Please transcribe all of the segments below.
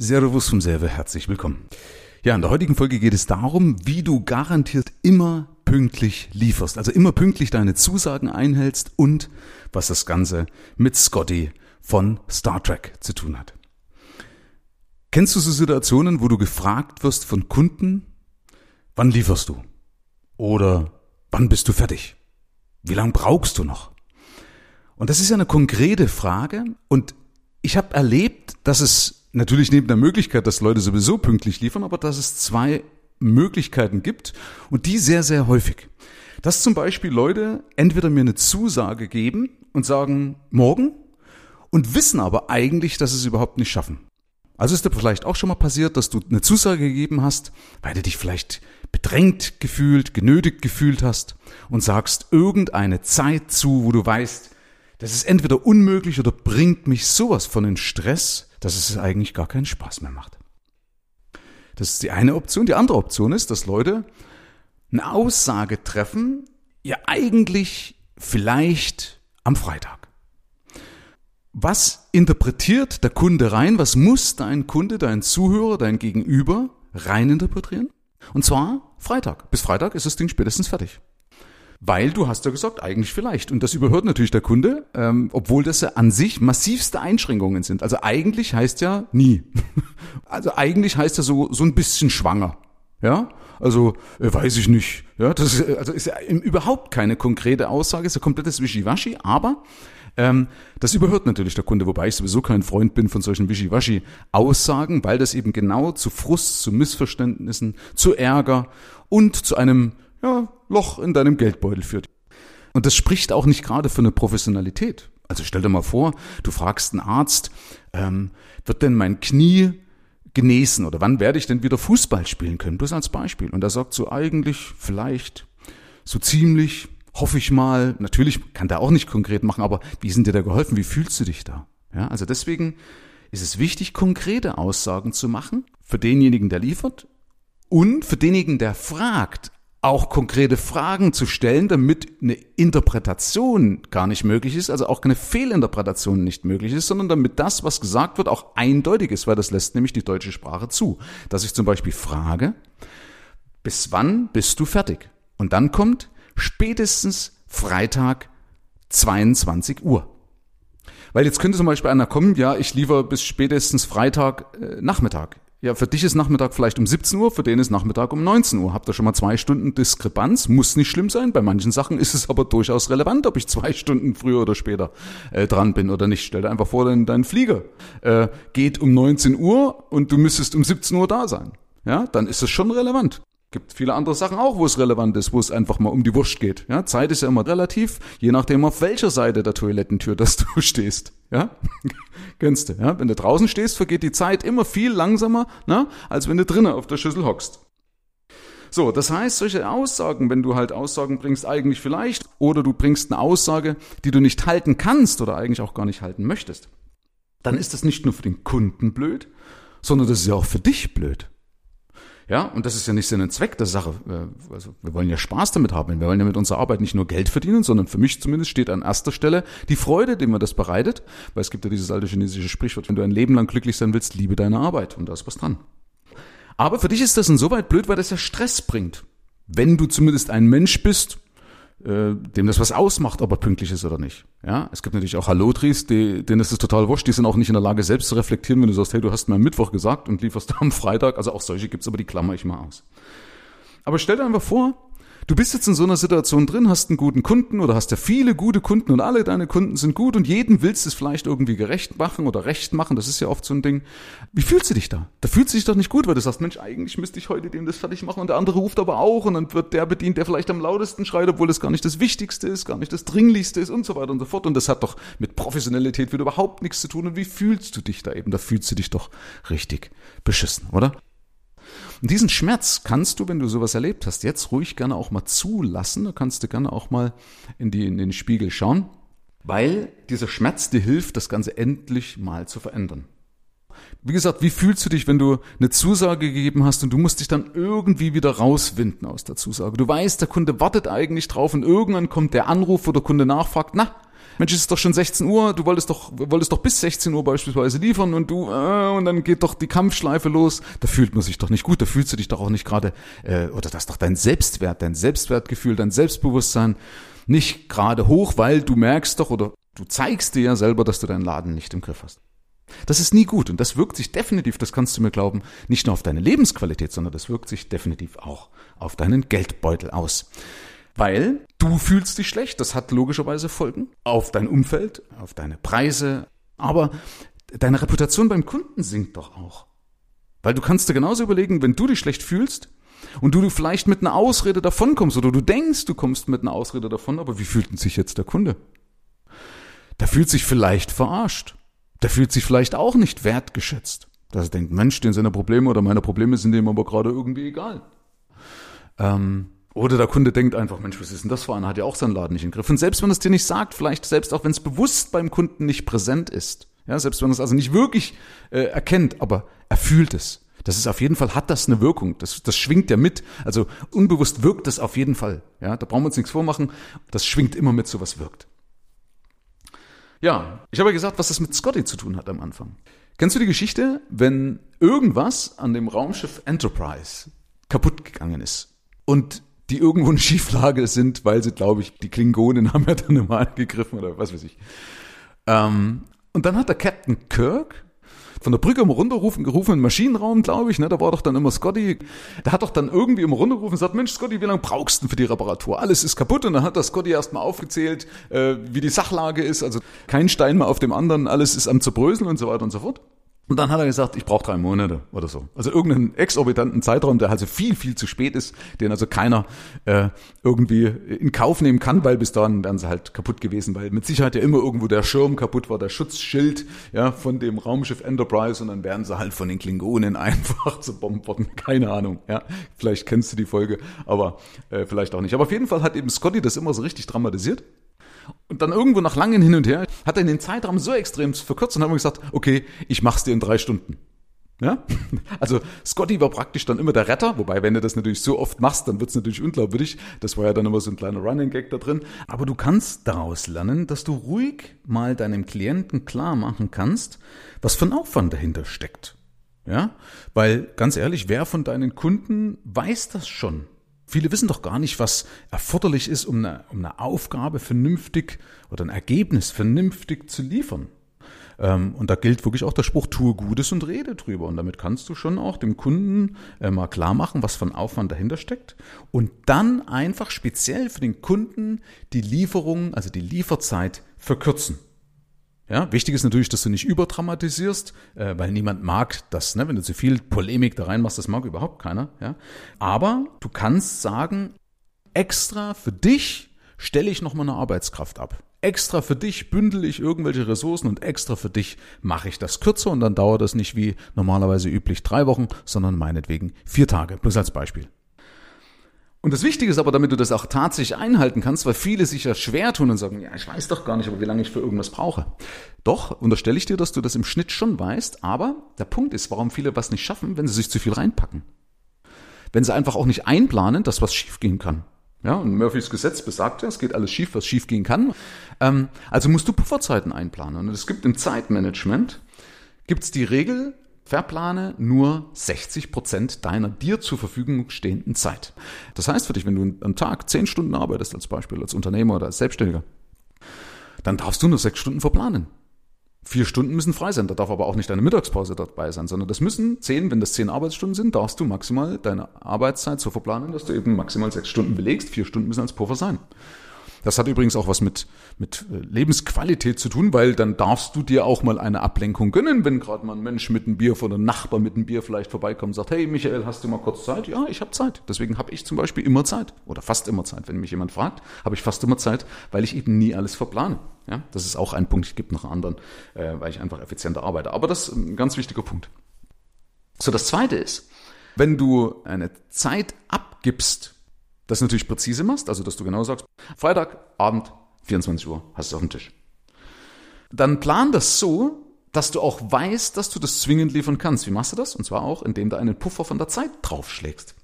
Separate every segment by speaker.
Speaker 1: Servus vom Serve, herzlich willkommen. Ja, in der heutigen Folge geht es darum, wie du garantiert immer pünktlich lieferst, also immer pünktlich deine Zusagen einhältst und was das Ganze mit Scotty von Star Trek zu tun hat. Kennst du so Situationen, wo du gefragt wirst von Kunden, wann lieferst du? Oder wann bist du fertig? Wie lange brauchst du noch? Und das ist ja eine konkrete Frage und ich habe erlebt, dass es natürlich neben der Möglichkeit, dass Leute sowieso pünktlich liefern, aber dass es zwei Möglichkeiten gibt und die sehr, sehr häufig. Dass zum Beispiel Leute entweder mir eine Zusage geben und sagen, morgen, und wissen aber eigentlich, dass sie es überhaupt nicht schaffen. Also ist dir vielleicht auch schon mal passiert, dass du eine Zusage gegeben hast, weil du dich vielleicht bedrängt gefühlt, genötigt gefühlt hast und sagst irgendeine Zeit zu, wo du weißt, das ist entweder unmöglich oder bringt mich sowas von in Stress, dass es eigentlich gar keinen Spaß mehr macht. Das ist die eine Option. Die andere Option ist, dass Leute eine Aussage treffen, ja eigentlich vielleicht am Freitag. Was interpretiert der Kunde rein? Was muss dein Kunde, dein Zuhörer, dein Gegenüber rein interpretieren? Und zwar Freitag. Bis Freitag ist das Ding spätestens fertig. Weil du hast ja gesagt, eigentlich vielleicht. Und das überhört natürlich der Kunde, ähm, obwohl das ja an sich massivste Einschränkungen sind. Also eigentlich heißt ja nie. Also eigentlich heißt ja so, so ein bisschen schwanger. Ja, also äh, weiß ich nicht. Ja, das ist, also ist ja überhaupt keine konkrete Aussage, ist ja komplettes Wischiwaschi, aber ähm, das überhört natürlich der Kunde, wobei ich sowieso kein Freund bin von solchen Wischiwaschi-Aussagen, weil das eben genau zu Frust, zu Missverständnissen, zu Ärger und zu einem ja, Loch in deinem Geldbeutel führt. Und das spricht auch nicht gerade für eine Professionalität. Also stell dir mal vor, du fragst einen Arzt, ähm, wird denn mein Knie genesen oder wann werde ich denn wieder Fußball spielen können? Bloß als Beispiel. Und er sagt so eigentlich, vielleicht, so ziemlich, hoffe ich mal. Natürlich kann der auch nicht konkret machen, aber wie sind dir da geholfen? Wie fühlst du dich da? Ja, also deswegen ist es wichtig, konkrete Aussagen zu machen für denjenigen, der liefert und für denjenigen, der fragt, auch konkrete Fragen zu stellen, damit eine Interpretation gar nicht möglich ist, also auch keine Fehlinterpretation nicht möglich ist, sondern damit das, was gesagt wird, auch eindeutig ist, weil das lässt nämlich die deutsche Sprache zu. Dass ich zum Beispiel frage, bis wann bist du fertig? Und dann kommt spätestens Freitag 22 Uhr. Weil jetzt könnte zum Beispiel einer kommen, ja, ich liefere bis spätestens Freitag äh, Nachmittag. Ja, für dich ist Nachmittag vielleicht um 17 Uhr, für den ist Nachmittag um 19 Uhr. Habt ihr schon mal zwei Stunden Diskrepanz? Muss nicht schlimm sein. Bei manchen Sachen ist es aber durchaus relevant, ob ich zwei Stunden früher oder später äh, dran bin oder nicht. Stell dir einfach vor, dein, dein Flieger äh, geht um 19 Uhr und du müsstest um 17 Uhr da sein. Ja, dann ist es schon relevant. Gibt viele andere Sachen auch, wo es relevant ist, wo es einfach mal um die Wurst geht. Ja, Zeit ist ja immer relativ, je nachdem auf welcher Seite der Toilettentür dass du stehst. Ja, kennst du. Ja, wenn du draußen stehst, vergeht die Zeit immer viel langsamer, ne, als wenn du drinnen auf der Schüssel hockst. So, das heißt, solche Aussagen, wenn du halt Aussagen bringst, eigentlich vielleicht, oder du bringst eine Aussage, die du nicht halten kannst oder eigentlich auch gar nicht halten möchtest, dann ist das nicht nur für den Kunden blöd, sondern das ist ja auch für dich blöd. Ja, und das ist ja nicht Sinn und Zweck der Sache. Äh, also wir wollen ja Spaß damit haben. Wir wollen ja mit unserer Arbeit nicht nur Geld verdienen, sondern für mich zumindest steht an erster Stelle die Freude, die mir das bereitet. Weil es gibt ja dieses alte chinesische Sprichwort, wenn du ein Leben lang glücklich sein willst, liebe deine Arbeit. Und da ist was dran. Aber für dich ist das insoweit blöd, weil das ja Stress bringt. Wenn du zumindest ein Mensch bist, äh, dem das was ausmacht, ob er pünktlich ist oder nicht. Ja, es gibt natürlich auch Hallotris, die, denen ist es total wurscht, die sind auch nicht in der Lage, selbst zu reflektieren, wenn du sagst, hey, du hast mir am Mittwoch gesagt und lieferst am Freitag. Also auch solche gibt's, aber die klammer ich mal aus. Aber stell dir einfach vor, Du bist jetzt in so einer Situation drin, hast einen guten Kunden oder hast ja viele gute Kunden und alle deine Kunden sind gut und jeden willst es vielleicht irgendwie gerecht machen oder recht machen. Das ist ja oft so ein Ding. Wie fühlst du dich da? Da fühlst du dich doch nicht gut, weil du sagst, Mensch, eigentlich müsste ich heute dem das fertig machen und der andere ruft aber auch und dann wird der bedient, der vielleicht am lautesten schreit, obwohl das gar nicht das Wichtigste ist, gar nicht das Dringlichste ist und so weiter und so fort. Und das hat doch mit Professionalität wieder überhaupt nichts zu tun. Und wie fühlst du dich da eben? Da fühlst du dich doch richtig beschissen, oder? Und diesen Schmerz kannst du, wenn du sowas erlebt hast, jetzt ruhig gerne auch mal zulassen. Da kannst du gerne auch mal in, die, in den Spiegel schauen, weil dieser Schmerz dir hilft, das Ganze endlich mal zu verändern. Wie gesagt, wie fühlst du dich, wenn du eine Zusage gegeben hast und du musst dich dann irgendwie wieder rauswinden aus der Zusage? Du weißt, der Kunde wartet eigentlich drauf und irgendwann kommt der Anruf, wo der Kunde nachfragt, na, Mensch, es ist doch schon 16 Uhr, du wolltest doch, wolltest doch bis 16 Uhr beispielsweise liefern und du, äh, und dann geht doch die Kampfschleife los. Da fühlt man sich doch nicht gut, da fühlst du dich doch auch nicht gerade, äh, oder das ist doch dein Selbstwert, dein Selbstwertgefühl, dein Selbstbewusstsein nicht gerade hoch, weil du merkst doch oder du zeigst dir ja selber, dass du deinen Laden nicht im Griff hast. Das ist nie gut und das wirkt sich definitiv, das kannst du mir glauben, nicht nur auf deine Lebensqualität, sondern das wirkt sich definitiv auch auf deinen Geldbeutel aus. Weil du fühlst dich schlecht, das hat logischerweise Folgen auf dein Umfeld, auf deine Preise, aber deine Reputation beim Kunden sinkt doch auch. Weil du kannst dir genauso überlegen, wenn du dich schlecht fühlst und du vielleicht mit einer Ausrede davonkommst oder du denkst, du kommst mit einer Ausrede davon, aber wie fühlt sich jetzt der Kunde? Der fühlt sich vielleicht verarscht. Der fühlt sich vielleicht auch nicht wertgeschätzt. Dass er denkt, Mensch, den seine Probleme oder meine Probleme sind ihm aber gerade irgendwie egal. Ähm, oder der Kunde denkt einfach, Mensch, was ist denn das für einer? Hat ja auch seinen Laden nicht im Griff. Und selbst wenn es dir nicht sagt, vielleicht selbst auch wenn es bewusst beim Kunden nicht präsent ist, ja, selbst wenn es also nicht wirklich äh, erkennt, aber er fühlt es. Das ist auf jeden Fall, hat das eine Wirkung. Das, das schwingt ja mit. Also unbewusst wirkt das auf jeden Fall. Ja, da brauchen wir uns nichts vormachen. Das schwingt immer mit, so was wirkt. Ja, ich habe ja gesagt, was das mit Scotty zu tun hat am Anfang. Kennst du die Geschichte, wenn irgendwas an dem Raumschiff Enterprise kaputt gegangen ist und die irgendwo in Schieflage sind, weil sie, glaube ich, die Klingonen haben ja dann normal gegriffen oder was weiß ich. Ähm, und dann hat der Captain Kirk von der Brücke immer runterrufen, gerufen im Maschinenraum, glaube ich, ne, da war doch dann immer Scotty, der hat doch dann irgendwie immer runtergerufen und sagt, Mensch, Scotty, wie lange brauchst du für die Reparatur? Alles ist kaputt und dann hat der Scotty erstmal aufgezählt, äh, wie die Sachlage ist, also kein Stein mehr auf dem anderen, alles ist am zerbröseln und so weiter und so fort. Und dann hat er gesagt, ich brauche drei Monate oder so. Also irgendeinen exorbitanten Zeitraum, der also viel, viel zu spät ist, den also keiner äh, irgendwie in Kauf nehmen kann, weil bis dahin wären sie halt kaputt gewesen, weil mit Sicherheit ja immer irgendwo der Schirm kaputt war, der Schutzschild ja von dem Raumschiff Enterprise und dann wären sie halt von den Klingonen einfach zu bomben worden. Keine Ahnung. Ja, vielleicht kennst du die Folge, aber äh, vielleicht auch nicht. Aber auf jeden Fall hat eben Scotty das immer so richtig dramatisiert. Und dann irgendwo nach langem Hin und Her hat er den Zeitraum so extrem verkürzt und haben gesagt, okay, ich mach's dir in drei Stunden. Ja? Also Scotty war praktisch dann immer der Retter, wobei wenn du das natürlich so oft machst, dann wird's natürlich unglaubwürdig. Das war ja dann immer so ein kleiner Running Gag da drin. Aber du kannst daraus lernen, dass du ruhig mal deinem Klienten klar machen kannst, was für ein Aufwand dahinter steckt. Ja? Weil ganz ehrlich, wer von deinen Kunden weiß das schon? Viele wissen doch gar nicht, was erforderlich ist, um eine, um eine Aufgabe vernünftig oder ein Ergebnis vernünftig zu liefern. Ähm, und da gilt wirklich auch der Spruch, tue Gutes und rede drüber. Und damit kannst du schon auch dem Kunden äh, mal klar machen, was für ein Aufwand dahinter steckt. Und dann einfach speziell für den Kunden die Lieferung, also die Lieferzeit verkürzen. Ja, wichtig ist natürlich, dass du nicht überdramatisierst, äh, weil niemand mag das, ne? wenn du zu viel Polemik da reinmachst, das mag überhaupt keiner. Ja? Aber du kannst sagen, extra für dich stelle ich nochmal eine Arbeitskraft ab. Extra für dich bündel ich irgendwelche Ressourcen und extra für dich mache ich das kürzer und dann dauert das nicht wie normalerweise üblich drei Wochen, sondern meinetwegen vier Tage. Bloß als Beispiel. Und das Wichtige ist aber, damit du das auch tatsächlich einhalten kannst, weil viele sich ja schwer tun und sagen, ja, ich weiß doch gar nicht, aber wie lange ich für irgendwas brauche. Doch, unterstelle ich dir, dass du das im Schnitt schon weißt, aber der Punkt ist, warum viele was nicht schaffen, wenn sie sich zu viel reinpacken. Wenn sie einfach auch nicht einplanen, dass was schiefgehen kann. Ja, und Murphys Gesetz besagt ja, es geht alles schief, was schief gehen kann. Ähm, also musst du Pufferzeiten einplanen. Und es gibt im Zeitmanagement, gibt es die Regel, Verplane nur 60 Prozent deiner dir zur Verfügung stehenden Zeit. Das heißt für dich, wenn du am Tag 10 Stunden arbeitest, als Beispiel, als Unternehmer oder als Selbstständiger, dann darfst du nur 6 Stunden verplanen. Vier Stunden müssen frei sein, da darf aber auch nicht deine Mittagspause dabei sein, sondern das müssen zehn, wenn das zehn Arbeitsstunden sind, darfst du maximal deine Arbeitszeit so verplanen, dass du eben maximal sechs Stunden belegst, vier Stunden müssen als Puffer sein. Das hat übrigens auch was mit, mit äh, Lebensqualität zu tun, weil dann darfst du dir auch mal eine Ablenkung gönnen, wenn gerade mal ein Mensch mit einem Bier von einem Nachbar mit einem Bier vielleicht vorbeikommt und sagt, hey Michael, hast du mal kurz Zeit? Ja, ich habe Zeit. Deswegen habe ich zum Beispiel immer Zeit oder fast immer Zeit. Wenn mich jemand fragt, habe ich fast immer Zeit, weil ich eben nie alles verplane. Ja, das ist auch ein Punkt. Es gibt noch einen anderen, äh, weil ich einfach effizienter arbeite. Aber das ist ein ganz wichtiger Punkt. So, das zweite ist, wenn du eine Zeit abgibst, das natürlich präzise machst, also dass du genau sagst, Freitag, Abend, 24 Uhr, hast du auf dem Tisch. Dann plan das so, dass du auch weißt, dass du das zwingend liefern kannst. Wie machst du das? Und zwar auch, indem du einen Puffer von der Zeit draufschlägst.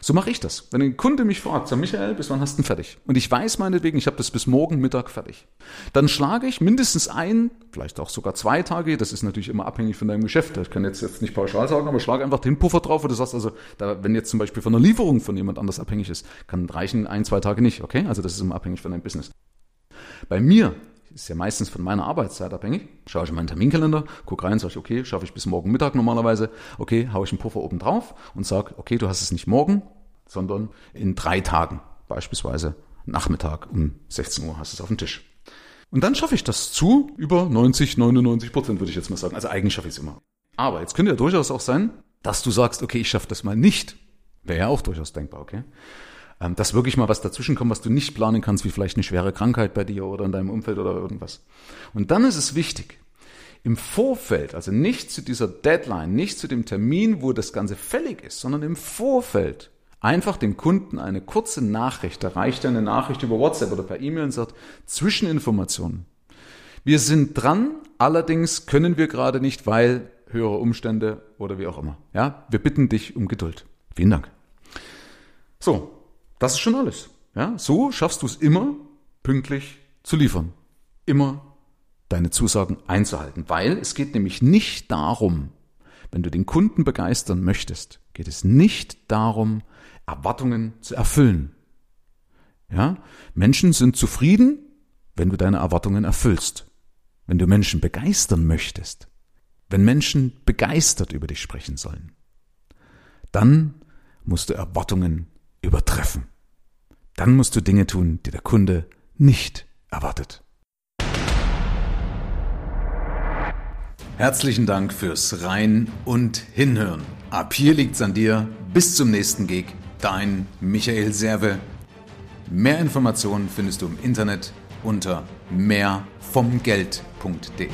Speaker 1: So mache ich das. Wenn ein Kunde mich fragt, sag Michael, bis wann hast du denn fertig? Und ich weiß meinetwegen, ich habe das bis morgen Mittag fertig. Dann schlage ich mindestens ein, vielleicht auch sogar zwei Tage, das ist natürlich immer abhängig von deinem Geschäft. Ich kann jetzt, jetzt nicht pauschal sagen, aber schlage einfach den Puffer drauf, wo du sagst, also da, wenn jetzt zum Beispiel von einer Lieferung von jemand anders abhängig ist, kann reichen ein, zwei Tage nicht, okay? Also das ist immer abhängig von deinem Business. Bei mir ist ja meistens von meiner Arbeitszeit abhängig. Schaue ich in meinen Terminkalender, gucke rein, sage ich, okay, schaffe ich bis morgen Mittag normalerweise. Okay, haue ich einen Puffer oben drauf und sage, okay, du hast es nicht morgen, sondern in drei Tagen, beispielsweise Nachmittag um 16 Uhr hast du es auf dem Tisch. Und dann schaffe ich das zu über 90, 99 Prozent, würde ich jetzt mal sagen. Also eigentlich schaffe ich es immer. Aber jetzt könnte ja durchaus auch sein, dass du sagst, okay, ich schaffe das mal nicht. Wäre ja auch durchaus denkbar, okay? Ähm, dass wirklich mal was dazwischen kommt, was du nicht planen kannst, wie vielleicht eine schwere Krankheit bei dir oder in deinem Umfeld oder irgendwas. Und dann ist es wichtig, im Vorfeld, also nicht zu dieser Deadline, nicht zu dem Termin, wo das Ganze fällig ist, sondern im Vorfeld einfach dem Kunden eine kurze Nachricht, da reicht eine Nachricht über WhatsApp oder per E-Mail und sagt, Zwischeninformationen. Wir sind dran, allerdings können wir gerade nicht, weil höhere Umstände oder wie auch immer. Ja, wir bitten dich um Geduld. Vielen Dank. So, das ist schon alles. Ja, so schaffst du es immer, pünktlich zu liefern. Immer deine Zusagen einzuhalten. Weil es geht nämlich nicht darum, wenn du den Kunden begeistern möchtest, geht es nicht darum, Erwartungen zu erfüllen. Ja, Menschen sind zufrieden, wenn du deine Erwartungen erfüllst. Wenn du Menschen begeistern möchtest, wenn Menschen begeistert über dich sprechen sollen, dann musst du Erwartungen übertreffen dann musst du Dinge tun, die der Kunde nicht erwartet. Herzlichen Dank fürs Rein und Hinhören. Ab hier liegt's an dir. Bis zum nächsten Gig. Dein Michael Serve. Mehr Informationen findest du im Internet unter mehrvomgeld.de.